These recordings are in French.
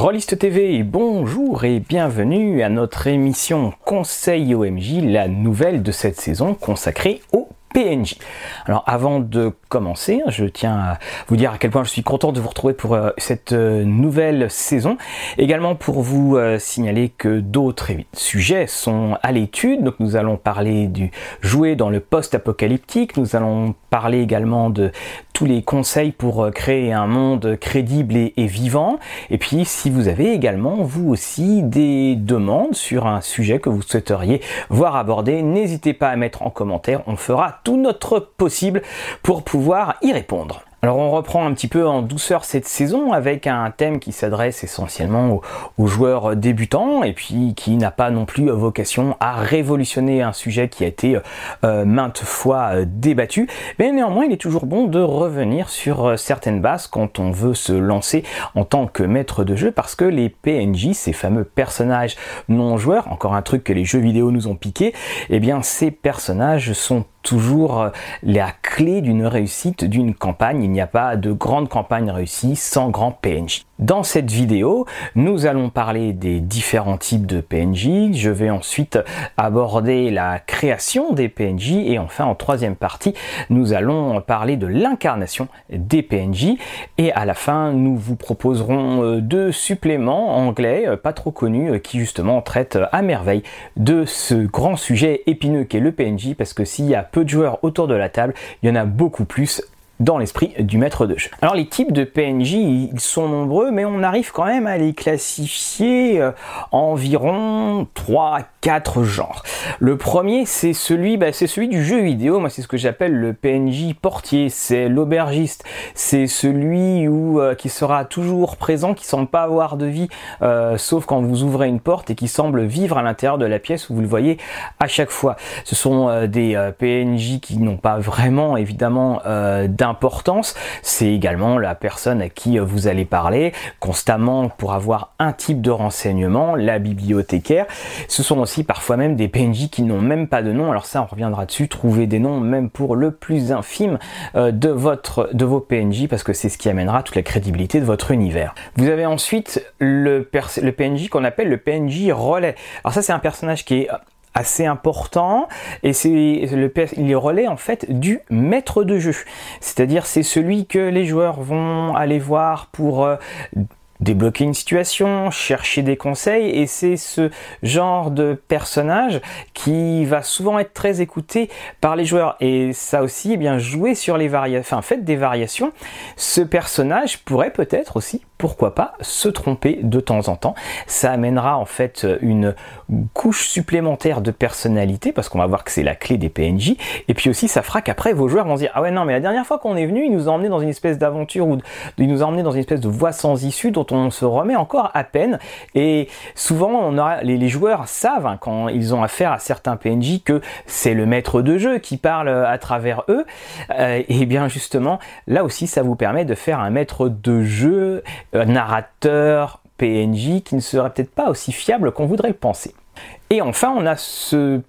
Rollist TV, bonjour et bienvenue à notre émission Conseil OMJ, la nouvelle de cette saison consacrée au PNJ. Alors avant de commencer, je tiens à vous dire à quel point je suis content de vous retrouver pour euh, cette euh, nouvelle saison. Également pour vous euh, signaler que d'autres sujets sont à l'étude. Donc nous allons parler du jouet dans le post-apocalyptique. Nous allons parler également de tous les conseils pour créer un monde crédible et, et vivant. Et puis si vous avez également vous aussi des demandes sur un sujet que vous souhaiteriez voir abordé, n'hésitez pas à mettre en commentaire. On fera tout notre possible pour pouvoir y répondre. Alors on reprend un petit peu en douceur cette saison avec un thème qui s'adresse essentiellement aux, joueurs débutants et puis qui n'a pas non plus vocation à révolutionner un sujet qui a été euh, maintes fois euh, débattu. Mais néanmoins il est toujours bon de revenir sur euh, certaines bases quand on veut se lancer en tant que maître de jeu parce que les PNJ, ces fameux personnages non joueurs, encore un truc que les jeux vidéo nous ont piqué, eh bien ces personnages sont toujours euh, la clé d'une réussite d'une campagne. Il n'y a pas de grande campagne réussie sans grand PNJ. Dans cette vidéo, nous allons parler des différents types de PNJ. Je vais ensuite aborder la création des PNJ et enfin en troisième partie, nous allons parler de l'incarnation des PNJ et à la fin, nous vous proposerons euh, deux suppléments anglais euh, pas trop connus qui justement traitent à merveille de ce grand sujet épineux qu'est le PNJ parce que s'il y a peu de joueurs autour de la table, il y en a beaucoup plus dans l'esprit du maître de jeu. Alors les types de PNJ, ils sont nombreux, mais on arrive quand même à les classifier euh, environ 3 4 genres. Le premier, c'est celui, bah, c'est celui du jeu vidéo. Moi, c'est ce que j'appelle le PNJ portier. C'est l'aubergiste. C'est celui euh, qui sera toujours présent, qui semble pas avoir de vie, euh, sauf quand vous ouvrez une porte et qui semble vivre à l'intérieur de la pièce où vous le voyez à chaque fois. Ce sont des PNJ qui n'ont pas vraiment, évidemment, d'un importance, c'est également la personne à qui vous allez parler constamment pour avoir un type de renseignement, la bibliothécaire. Ce sont aussi parfois même des PNJ qui n'ont même pas de nom. Alors ça, on reviendra dessus. Trouver des noms même pour le plus infime euh, de votre de vos PNJ parce que c'est ce qui amènera toute la crédibilité de votre univers. Vous avez ensuite le, le PNJ qu'on appelle le PNJ relais. Alors ça, c'est un personnage qui est assez important et c'est le relais en fait du maître de jeu. C'est-à-dire c'est celui que les joueurs vont aller voir pour euh, débloquer une situation, chercher des conseils, et c'est ce genre de personnage qui va souvent être très écouté par les joueurs. Et ça aussi, eh bien, jouer sur les variations, enfin, faites des variations. Ce personnage pourrait peut-être aussi pourquoi pas se tromper de temps en temps. Ça amènera en fait une couche supplémentaire de personnalité parce qu'on va voir que c'est la clé des PNJ. Et puis aussi, ça fera qu'après vos joueurs vont se dire ah ouais non mais la dernière fois qu'on est venu, il nous a emmené dans une espèce d'aventure ou il nous a emmené dans une espèce de voie sans issue dont on se remet encore à peine. Et souvent, les, joueurs savent hein, quand ils ont affaire à certains PNJ que c'est le maître de jeu qui parle à travers eux. Euh, et bien justement, là aussi, ça vous permet de faire un maître de jeu euh, narrateur, PNJ, qui ne serait peut-être pas aussi fiable qu'on voudrait le penser. Et enfin, on a ce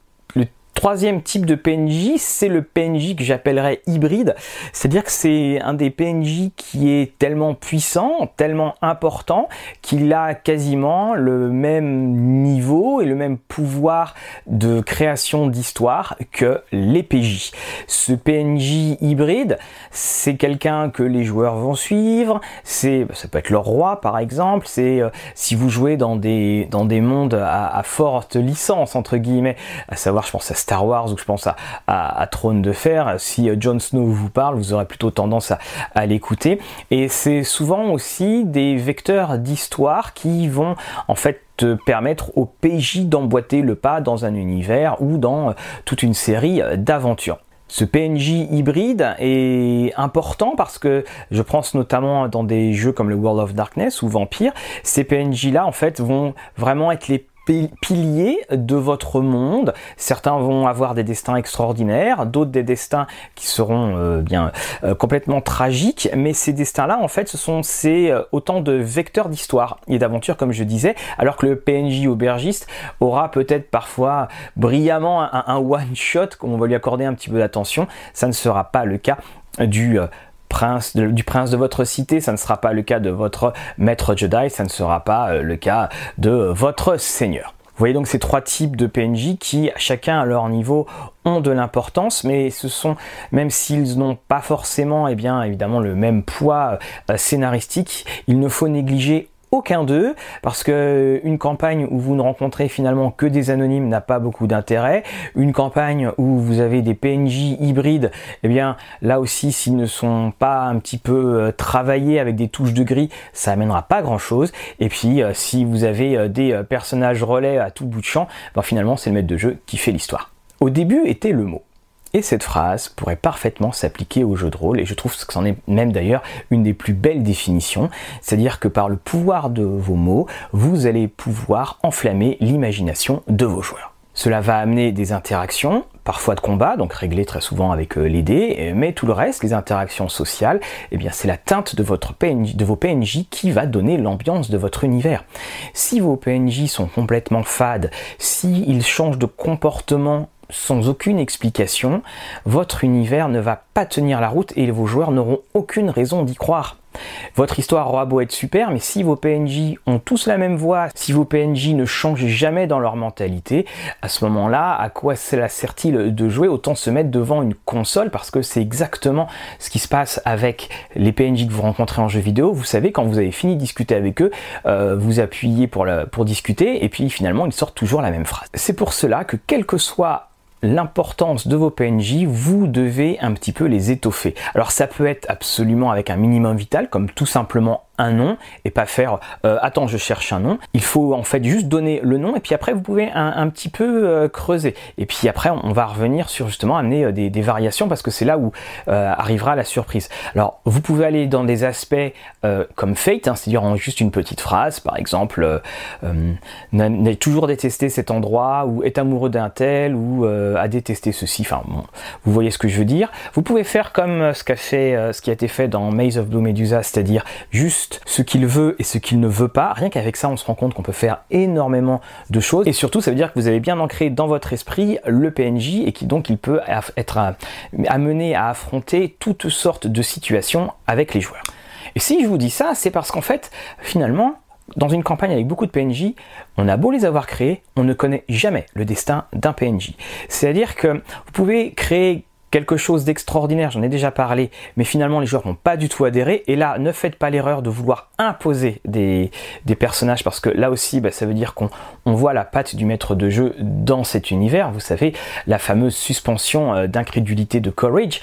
Troisième type de PNJ, c'est le PNJ que j'appellerais hybride, c'est-à-dire que c'est un des PNJ qui est tellement puissant, tellement important, qu'il a quasiment le même niveau et le même pouvoir de création d'histoire que les PJ. Ce PNJ hybride, c'est quelqu'un que les joueurs vont suivre, c'est ça peut être leur roi par exemple, c'est euh, si vous jouez dans des dans des mondes à, à forte licence entre guillemets, à savoir je pense à Star Wars ou je pense à, à, Trône de Fer, si euh, Jon Snow vous parle, vous aurez plutôt tendance à, l'écouter. Et c'est souvent aussi des vecteurs d'histoire qui vont en fait permettre au PJ d'emboîter le pas dans un univers ou dans euh, toute une série euh, d'aventures. Ce PNJ hybride est important parce que je pense notamment dans des jeux comme le World of Darkness ou Vampire, ces PNJ là en fait vont vraiment être les piliers de votre monde. Certains vont avoir des destins extraordinaires, d'autres des destins qui seront euh, bien euh, complètement tragiques, mais ces destins-là, en fait, ce sont ces euh, autant de vecteurs d'histoire et d'aventure, comme je disais, alors que le PNJ aubergiste aura peut-être parfois brillamment un, un one-shot, comme on va lui accorder un petit peu d'attention, ça ne sera pas le cas du prince du prince de votre cité, ça ne sera pas le cas de votre maître Jedi, ça ne sera pas le cas de votre seigneur. Vous voyez donc ces trois types de PNJ qui, chacun à leur niveau, ont de l'importance, mais ce sont, même s'ils n'ont pas forcément, eh bien, évidemment, le même poids euh, scénaristique, il ne faut négliger aucun d'eux, parce que une campagne où vous ne rencontrez finalement que des anonymes n'a pas beaucoup d'intérêt. Une campagne où vous avez des PNJ hybrides, eh bien là aussi s'ils ne sont pas un petit peu euh, travaillés avec des touches de gris, ça amènera pas grand chose. Et puis euh, si vous avez euh, des personnages relais à tout bout de champ, ben, finalement c'est le maître de jeu qui fait l'histoire. Au début était le mot. Et cette phrase pourrait parfaitement s'appliquer au jeu de rôle, et je trouve que c'en est même d'ailleurs une des plus belles définitions, c'est-à-dire que par le pouvoir de vos mots, vous allez pouvoir enflammer l'imagination de vos joueurs. Cela va amener des interactions, parfois de combat, donc réglées très souvent avec euh, les dés, mais tout le reste, les interactions sociales, eh bien c'est la teinte de, votre de vos PNJ qui va donner l'ambiance de votre univers. Si vos PNJ sont complètement fades, s'ils changent de comportement sans aucune explication, votre univers ne va pas tenir la route et vos joueurs n'auront aucune raison d'y croire. Votre histoire aura beau être super, mais si vos PNJ ont tous la même voix, si vos PNJ ne changent jamais dans leur mentalité, à ce moment-là, à quoi cela sert-il de jouer? Autant se mettre devant une console parce que c'est exactement ce qui se passe avec les PNJ que vous rencontrez en jeu vidéo. Vous savez, quand vous avez fini de discuter avec eux, euh, vous appuyez pour, pour discuter et puis finalement ils sortent toujours la même phrase. C'est pour cela que quel que soit l'importance de vos PNJ, vous devez un petit peu les étoffer. Alors ça peut être absolument avec un minimum vital, comme tout simplement un nom et pas faire euh, attends je cherche un nom. Il faut en fait juste donner le nom et puis après vous pouvez un, petit peu euh, creuser. Et puis après on va revenir sur justement amener euh, des, variations parce que c'est là où arrivera la surprise. Alors vous pouvez aller dans des aspects comme Fate, hein, c'est-à-dire en juste une petite phrase, par exemple n'a toujours détesté cet endroit ou est amoureux d'un tel ou a détesté ceci. Enfin bon, vous voyez ce que je veux dire. Vous pouvez faire comme ce qu'a fait, ce qui a été fait dans Maze of Blue Medusa, c'est-à-dire juste ce qu'il veut et ce qu'il ne veut pas. Rien qu'avec ça, on se rend compte qu'on peut faire énormément de choses. Et surtout, ça veut dire que vous avez bien ancré dans votre esprit le PNJ et qui donc peut être amené à affronter toutes sortes de situations avec les joueurs. Et si je vous dis ça, c'est parce qu'en fait, finalement, dans une campagne avec beaucoup de PNJ, on a beau les avoir créés, on ne connaît jamais le destin d'un PNJ. C'est-à-dire que vous pouvez créer quelque chose d'extraordinaire, j'en ai déjà parlé, mais finalement les joueurs n'ont pas du tout adhéré. Et là, ne faites pas l'erreur de vouloir imposer des, personnages, parce que là aussi, bah, ça veut dire qu'on voit la patte du maître de jeu dans cet univers. Vous savez, la fameuse suspension euh, d'incrédulité de Courage.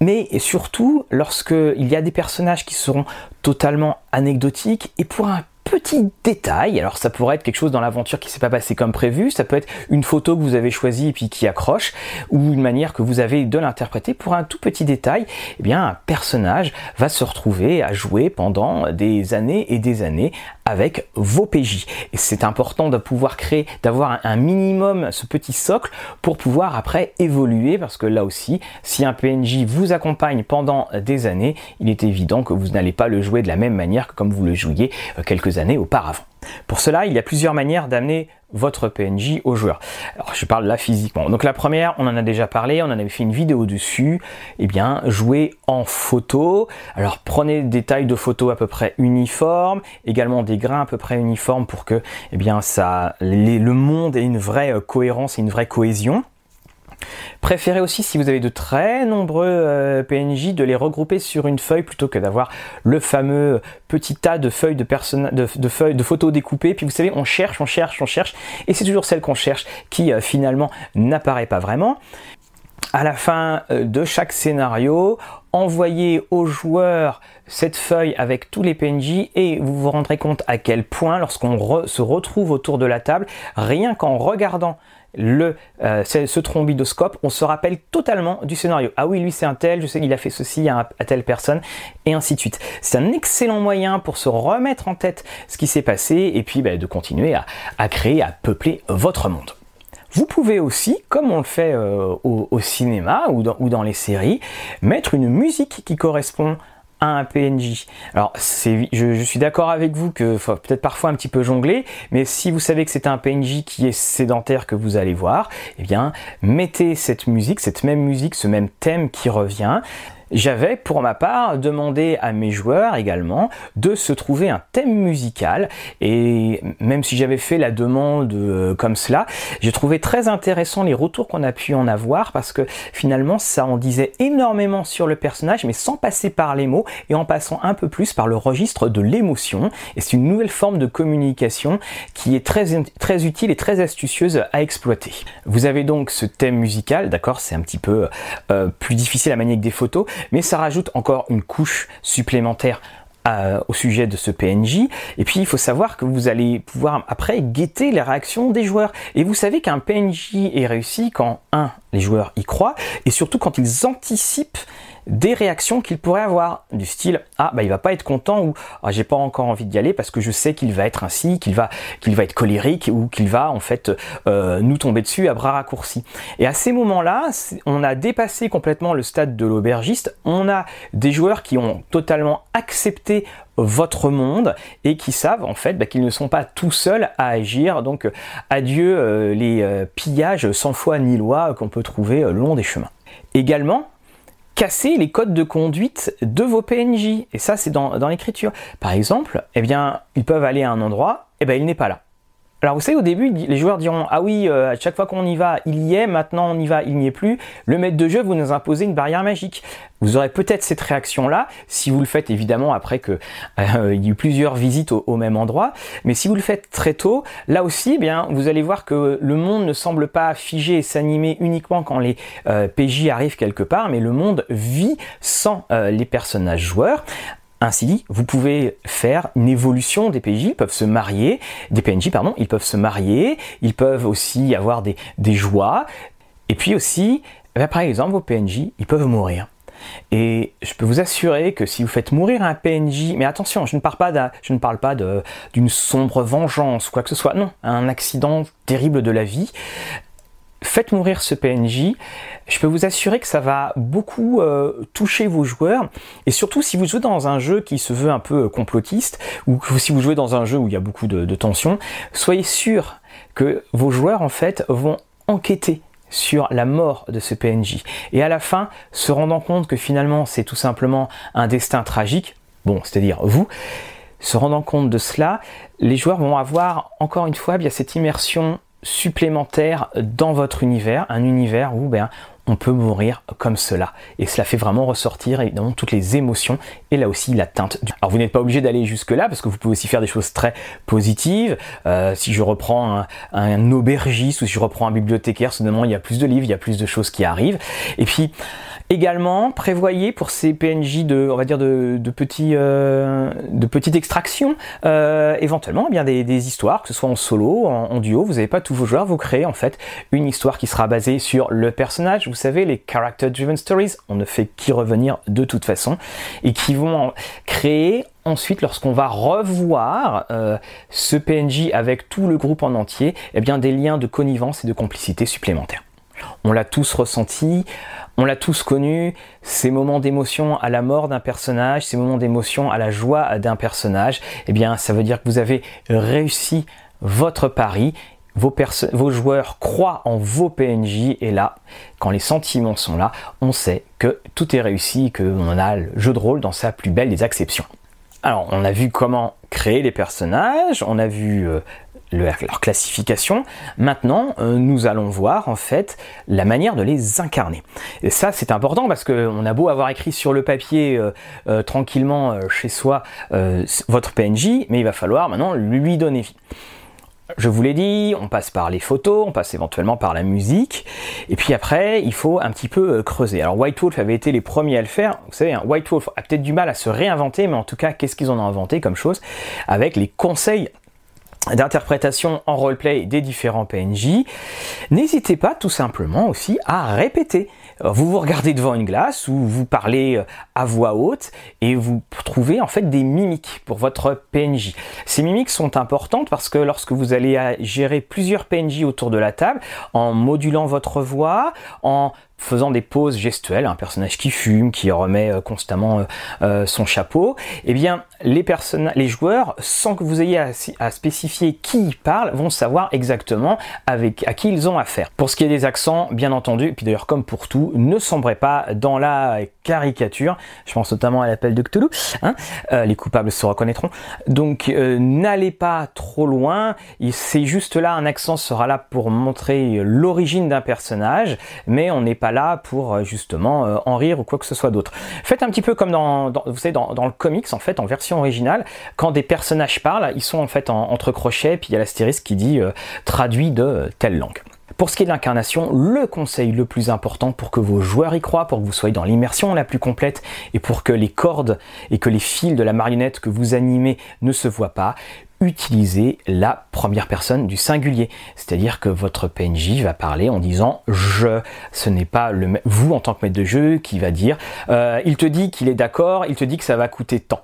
Mais surtout, lorsqu'il y a des personnages qui seront totalement anecdotiques, et pour un petit détail. Alors ça pourrait être quelque chose dans l'aventure qui s'est pas passé comme prévu, ça peut être une photo que vous avez choisie et puis qui accroche, ou une manière que vous avez de l'interpréter. Pour un tout petit détail, eh bien un personnage va se retrouver à jouer pendant des années et des années avec vos PJ. Et c'est important de pouvoir créer, d'avoir un minimum ce petit socle pour pouvoir après évoluer parce que là aussi, si un PNJ vous accompagne pendant des années, il est évident que vous n'allez pas le jouer de la même manière que comme vous le jouiez euh, quelques années auparavant. Pour cela, il y a plusieurs manières d'amener votre PNJ au joueur. Alors, je parle là physiquement. Donc la première, on en a déjà parlé, on en avait fait une vidéo dessus. Eh bien, jouer en photo. Alors prenez des tailles de photos à peu près uniformes, également des grains à peu près uniformes pour que, eh bien, ça, le monde ait une vraie euh, cohérence et une vraie cohésion. Préférez aussi, si vous avez de très nombreux euh, PNJ, de les regrouper sur une feuille plutôt que d'avoir le fameux petit tas de feuilles de, de, feuilles de photos découpées. Puis vous savez, on cherche, on cherche, on cherche, et c'est toujours celle qu'on cherche qui euh, finalement n'apparaît pas vraiment. À la fin euh, de chaque scénario, envoyez aux joueurs cette feuille avec tous les PNJ et vous vous rendrez compte à quel point lorsqu'on se retrouve autour de la table, rien qu'en regardant le, euh, ce trombidoscope, on se rappelle totalement du scénario. Ah oui, lui c'est un tel, je sais qu'il a fait ceci à, telle personne, et ainsi de suite. C'est un excellent moyen pour se remettre en tête ce qui s'est passé et puis bah, de continuer à, créer, à peupler votre monde. Vous pouvez aussi, comme on le fait euh, au, cinéma ou ou dans les séries, mettre une musique qui correspond un PNJ. Alors, je, suis d'accord avec vous que peut-être parfois un petit peu jongler, mais si vous savez que c'est un PNJ qui est sédentaire que vous allez voir, eh bien, mettez cette musique, cette même musique, ce même thème qui revient. J'avais pour ma part demandé à mes joueurs également de se trouver un thème musical et même si j'avais fait la demande euh, comme cela, j'ai trouvé très intéressant les retours qu'on a pu en avoir parce que finalement ça en disait énormément sur le personnage mais sans passer par les mots et en passant un peu plus par le registre de l'émotion et c'est une nouvelle forme de communication qui est très, très utile et très astucieuse à exploiter. Vous avez donc ce thème musical, d'accord, c'est un petit peu euh, plus difficile à manier que des photos, mais ça rajoute encore une couche supplémentaire euh, au sujet de ce PNJ. Et puis il faut savoir que vous allez pouvoir après guetter les réactions des joueurs. Et vous savez qu'un PNJ est réussi quand, un, les joueurs y croient, et surtout quand ils anticipent des réactions qu'il pourrait avoir du style ah bah il va pas être content ou ah, j'ai pas encore envie d'y aller parce que je sais qu'il va être ainsi qu'il va qu'il va être colérique ou qu'il va en fait euh, nous tomber dessus à bras raccourcis et à ces moments là on a dépassé complètement le stade de l'aubergiste on a des joueurs qui ont totalement accepté votre monde et qui savent en fait bah, qu'ils ne sont pas tout seuls à agir. Donc euh, adieu euh, les pillages sans foi ni loi qu'on peut trouver le long des chemins. Également, casser les codes de conduite de vos PNJ. Et ça, c'est dans, l'écriture. Par exemple, eh bien, ils peuvent aller à un endroit, et eh bien, il n'est pas là. Alors vous savez, au début, les joueurs diront Ah oui, euh, à chaque fois qu'on y va, il y est, maintenant on y va, il n'y est plus. Le maître de jeu, vous nous imposez une barrière magique. Vous aurez peut-être cette réaction-là, si vous le faites évidemment après que euh, y a eu plusieurs visites au, même endroit. Mais si vous le faites très tôt, là aussi, eh bien, vous allez voir que le monde ne semble pas figé et s'animer uniquement quand les euh, PJ arrivent quelque part, mais le monde vit sans les personnages joueurs. Ainsi, vous pouvez faire une évolution des PJ, ils peuvent se marier, des PNJ, pardon, ils peuvent se marier, ils peuvent aussi avoir des, joies, et puis aussi, eh par exemple, vos PNJ, ils peuvent mourir. Et je peux vous assurer que si vous faites mourir un PNJ, mais attention, je ne parle pas, je ne parle pas d'une sombre vengeance ou quoi que ce soit, non, un accident terrible de la vie, faites mourir ce PNJ, je peux vous assurer que ça va beaucoup euh, toucher vos joueurs, et surtout si vous jouez dans un jeu qui se veut un peu complotiste, ou si vous jouez dans un jeu où il y a beaucoup de, de tension, soyez sûr que vos joueurs en fait vont enquêter sur la mort de ce PNJ, et à la fin, se rendant compte que finalement c'est tout simplement un destin tragique, bon, c'est-à-dire vous, se rendant compte de cela, les joueurs vont avoir encore une fois bien cette immersion supplémentaire dans votre univers, un univers où ben, on peut mourir comme cela. Et cela fait vraiment ressortir évidemment toutes les émotions et là aussi la teinte. Alors vous n'êtes pas obligé d'aller jusque là parce que vous pouvez aussi faire des choses très positives. Euh, si je reprends un, aubergiste ou si je reprends un bibliothécaire, soudainement il y a plus de livres, il y a plus de choses qui arrivent. Et puis Également, prévoyez pour ces PNJ de, on va dire de, petits, euh, de petites extractions, euh, éventuellement eh bien des, histoires, que ce soit en solo, en, duo. Vous n'avez pas tous vos joueurs, vous créez en fait une histoire qui sera basée sur le personnage. Savez, les character driven stories, on ne fait qu'y revenir de toute façon, et qui vont créer ensuite, lorsqu'on va revoir euh, ce PNJ avec tout le groupe en entier, eh bien des liens de connivence et de complicité supplémentaires. On l'a tous ressenti, on l'a tous connu, ces moments d'émotion à la mort d'un personnage, ces moments d'émotion à la joie d'un personnage, eh bien ça veut dire que vous avez réussi votre pari, vos, joueurs croient en vos PNJ et là, quand les sentiments sont là, on sait que tout est réussi, qu'on a le jeu de rôle dans sa plus belle des acceptions. Alors, on a vu comment créer les personnages, on a vu euh, leur classification. Maintenant, euh, nous allons voir en fait la manière de les incarner. Et ça, c'est important parce qu'on a beau avoir écrit sur le papier euh, tranquillement chez soi votre PNJ, mais il va falloir maintenant lui donner vie. Je vous l'ai dit, on passe par les photos, on passe éventuellement par la musique, et puis après, il faut un petit peu creuser. Alors White Wolf avait été les premiers à le faire. Vous savez, hein, White Wolf a peut-être du mal à se réinventer, mais en tout cas, qu'est-ce qu'ils en ont inventé comme chose Avec les conseils d'interprétation en roleplay des différents PNJ, n'hésitez pas tout simplement aussi à répéter. Vous vous regardez devant une glace ou vous parlez euh, à voix haute et vous trouvez en fait des mimiques pour votre PNJ. Ces mimiques sont importantes parce que lorsque vous allez gérer plusieurs PNJ autour de la table, en modulant votre voix, en faisant des poses gestuelles, un personnage qui fume, qui remet euh, constamment euh, euh, son chapeau, eh bien les, les joueurs, sans que vous ayez à, spécifier qui parle, vont savoir exactement avec à qui ils ont affaire. Pour ce qui est des accents, bien entendu, et puis d'ailleurs comme pour tout, ne sombrez pas dans la caricature. Je pense notamment à l'appel de Cthulhu. Hein les coupables se reconnaîtront. Donc n'allez pas trop loin. C'est juste là, un accent sera là pour montrer l'origine d'un personnage, mais on n'est pas là pour euh, justement euh, en rire ou quoi que ce soit d'autre. Faites un petit peu comme dans, vous savez, dans, le comics en fait, en version originale, quand des personnages parlent, ils sont en fait entre crochets, puis il y a l'astérisque qui dit euh, traduit de telle langue. Pour ce qui est de l'incarnation, le conseil le plus important pour que vos joueurs y croient, pour que vous soyez dans l'immersion la plus complète et pour que les cordes et que les fils de la marionnette que vous animez ne se voient pas, utilisez la première personne du singulier. C'est-à-dire que votre PNJ va parler en disant je. Ce n'est pas le vous en tant que maître de jeu qui va dire euh, il te dit qu'il est d'accord, il te dit que ça va coûter tant.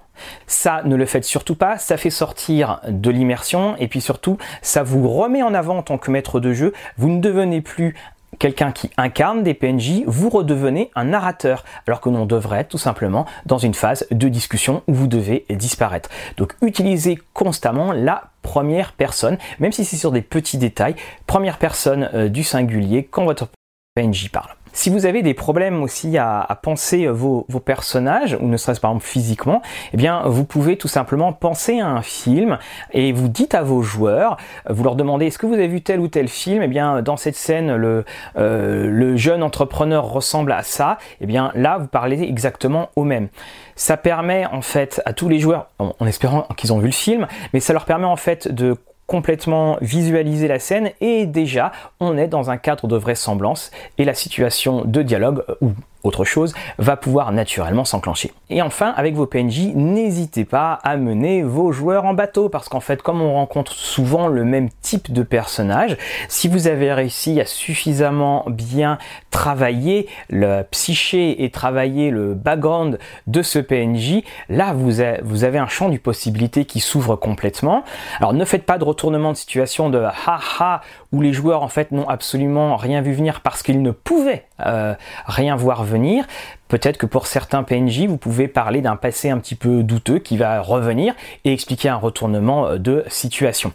Ça, ne le faites surtout pas, ça fait sortir de l'immersion et puis surtout, ça vous remet en avant en tant que maître de jeu. Vous ne devenez plus quelqu'un qui incarne des PNJ, vous redevenez un narrateur, alors que l'on devrait tout simplement dans une phase de discussion où vous devez disparaître. Donc utilisez constamment la première personne, même si c'est sur des petits détails, première personne euh, du singulier quand votre PNJ parle. Si vous avez des problèmes aussi à, penser vos, personnages, ou ne serait-ce par exemple physiquement, eh bien vous pouvez tout simplement penser à un film et vous dites à vos joueurs, vous leur demandez est-ce que vous avez vu tel ou tel film? Eh bien dans cette scène, le, euh, le jeune entrepreneur ressemble à ça. Eh bien là, vous parlez exactement au même. Ça permet en fait à tous les joueurs, en espérant qu'ils ont vu le film, mais ça leur permet en fait de complètement visualiser la scène et déjà on est dans un cadre de vraisemblance et la situation de dialogue ou autre chose, va pouvoir naturellement s'enclencher. Et enfin, avec vos PNJ, n'hésitez pas à mener vos joueurs en bateau, parce qu'en fait, comme on rencontre souvent le même type de personnage, si vous avez réussi à suffisamment bien travailler le psyché et travailler le background de ce PNJ, là, vous avez, un champ du possibilité qui s'ouvre complètement. Alors, ne faites pas de retournement de situation de ha où les joueurs, en fait, n'ont absolument rien vu venir parce qu'ils ne pouvaient euh, rien voir venir. Peut-être que pour certains PNJ, vous pouvez parler d'un passé un petit peu douteux qui va revenir et expliquer un retournement euh, de situation.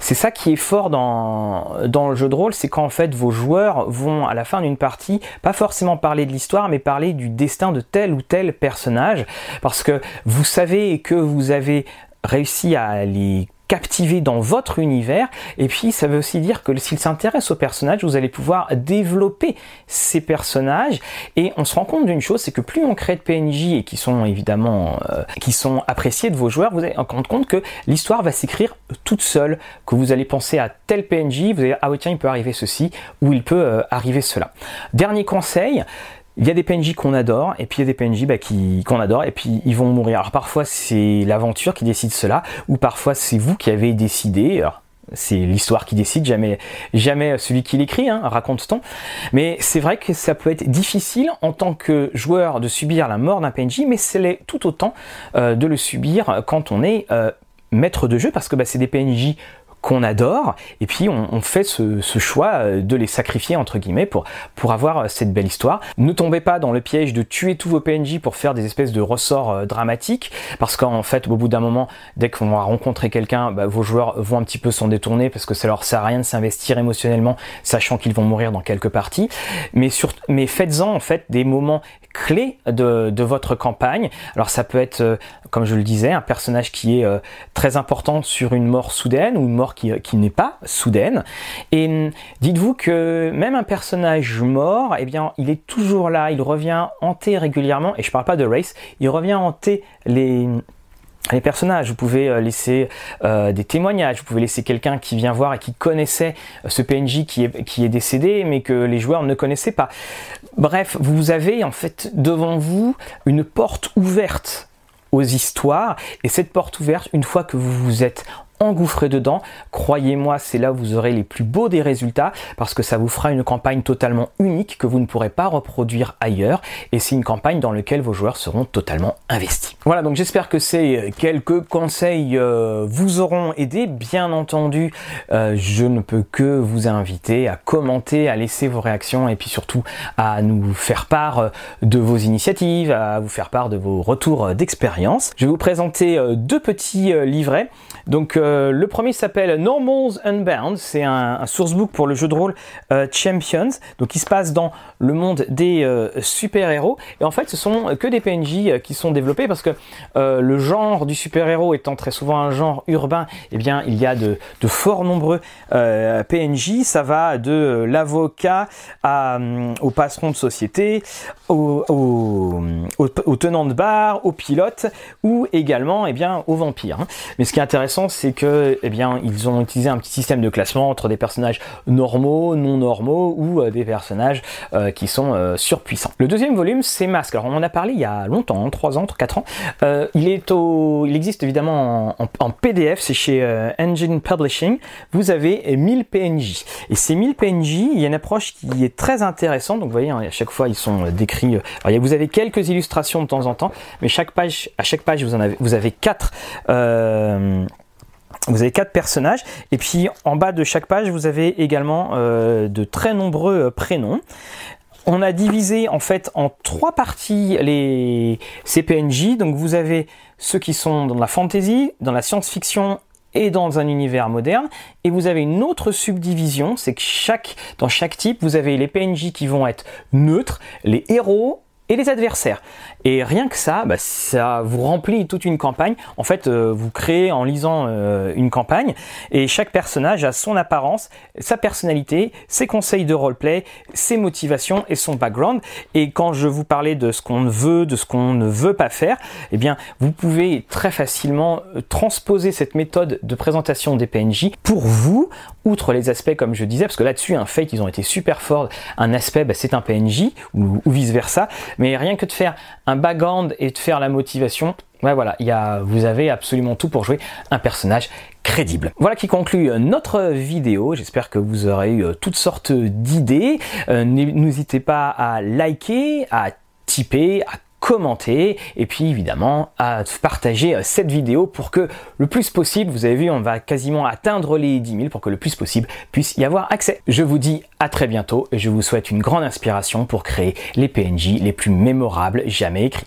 C'est ça qui est fort dans, dans le jeu de rôle, c'est qu'en fait vos joueurs vont à la fin d'une partie pas forcément parler de l'histoire, mais parler du destin de tel ou tel personnage, parce que vous savez que vous avez réussi à les captiver dans votre univers. Et puis, ça veut aussi dire que s'il s'intéresse aux personnages, vous allez pouvoir développer ces personnages. Et on se rend compte d'une chose, c'est que plus on crée de PNJ et qui sont évidemment euh, qui sont appréciés de vos joueurs, vous allez rendre compte que l'histoire va s'écrire toute seule. Que vous allez penser à tel PNJ, vous allez ah oui tiens il peut arriver ceci ou il peut euh, arriver cela. Dernier conseil, il y a des PNJ qu'on adore, et puis il y a des PNJ bah, qu'on adore, et puis ils vont mourir. Alors parfois c'est l'aventure qui décide cela, ou parfois c'est vous qui avez décidé. C'est l'histoire qui décide, jamais, jamais celui qui l'écrit, hein, raconte-t-on. Mais c'est vrai que ça peut être difficile en tant que joueur de subir la mort d'un PNJ, mais c'est tout autant euh, de le subir quand on est euh, maître de jeu, parce que bah, c'est des PNJ qu'on adore, et puis on, fait ce, choix euh, de les sacrifier entre guillemets pour, pour avoir euh, cette belle histoire. Ne tombez pas dans le piège de tuer tous vos PNJ pour faire des espèces de ressorts euh, dramatiques, parce qu'en fait au bout d'un moment, dès qu'on va rencontrer quelqu'un, bah, vos joueurs vont un petit peu s'en détourner parce que ça leur sert à rien de s'investir émotionnellement, sachant qu'ils vont mourir dans quelques parties. Mais, mais faites-en en fait des moments clés de, de, votre campagne. Alors ça peut être, comme je le disais, un personnage qui est très important sur une mort soudaine ou une mort qui, n'est pas soudaine. Et hum, dites-vous que même un personnage mort, eh bien, il est toujours là, il revient hanter régulièrement, et je parle pas de race, il revient hanter les, les personnages, vous pouvez euh, laisser euh, des témoignages, vous pouvez laisser quelqu'un qui vient voir et qui connaissait euh, ce PNJ qui est, qui est décédé mais que les joueurs ne connaissaient pas. Bref, vous avez en fait devant vous une porte ouverte aux histoires et cette porte ouverte, une fois que vous vous êtes engouffrer dedans. Croyez-moi, c'est là où vous aurez les plus beaux des résultats parce que ça vous fera une campagne totalement unique que vous ne pourrez pas reproduire ailleurs et c'est une campagne dans laquelle vos joueurs seront totalement investis. Voilà, donc j'espère que ces quelques conseils euh, vous auront aidé. Bien entendu, euh, je ne peux que vous inviter à commenter, à laisser vos réactions et puis surtout à nous faire part euh, de vos initiatives, à vous faire part de vos retours d'expérience. Je vais vous présenter deux petits livrets. Donc le premier s'appelle Normals Unbound, c'est un, sourcebook pour le jeu de rôle Champions. Donc il se passe dans le monde des super-héros et en fait ce sont que des PNJ qui sont développés parce que le genre du super-héros étant très souvent un genre urbain, eh bien, il y a de, fort nombreux euh, PNJ. Ça va de l'avocat euh, au patron de société, au, tenant de bar, au pilote ou également, eh bien, au vampire. Hein. Mais ce qui est intéressant, c'est que, eh bien, ils ont utilisé un petit système de classement entre des personnages normaux, non normaux ou euh, des personnages qui sont surpuissants. Le deuxième volume, c'est Masque. Alors, on en a parlé il y a longtemps, 3 hein, ans, 4 ans. il est au, il existe évidemment en, PDF, c'est chez euh, Engine Publishing. Vous avez 1000 PNJ. Et ces 1000 PNJ, il y a une approche qui est très intéressante. Donc vous voyez, hein, à chaque fois, ils sont euh, décrits. Euh, vous avez quelques illustrations de temps en temps, mais chaque page, à chaque page, vous, en avez, vous avez quatre. Vous avez quatre personnages et puis en bas de chaque page vous avez également de très nombreux prénoms on a divisé en fait en trois parties les CPNJ. Donc vous avez ceux qui sont dans la fantasy, dans la science-fiction et dans un univers moderne. Et vous avez une autre subdivision, c'est que chaque, dans chaque type, vous avez les PNJ qui vont être neutres, les héros et les adversaires. Et rien que ça, bah, ça vous remplit toute une campagne. En fait, euh, vous créez en lisant euh, une campagne et chaque personnage a son apparence, sa personnalité, ses conseils de roleplay, ses motivations et son background. Et quand je vous parlais de ce qu'on veut, de ce qu'on ne veut pas faire, eh bien, vous pouvez très facilement euh, transposer cette méthode de présentation des PNJ pour vous, outre les aspects comme je disais, parce que là-dessus, un fait, ils ont été super forts. Un aspect, bah, c'est un PNJ ou vice versa. Mais rien que de faire un background et de faire la motivation, voilà, vous avez absolument tout pour jouer un personnage crédible. Voilà qui conclut euh, notre vidéo. J'espère que vous aurez eu euh, toutes sortes d'idées. Euh, n'hésitez pas à liker, à typer, à commenter et puis évidemment à partager cette vidéo pour que le plus possible, vous avez vu, on va quasiment atteindre les 10 000 pour que le plus possible puisse y avoir accès. Je vous dis à très bientôt et je vous souhaite une grande inspiration pour créer les PNJ les plus mémorables jamais écrits.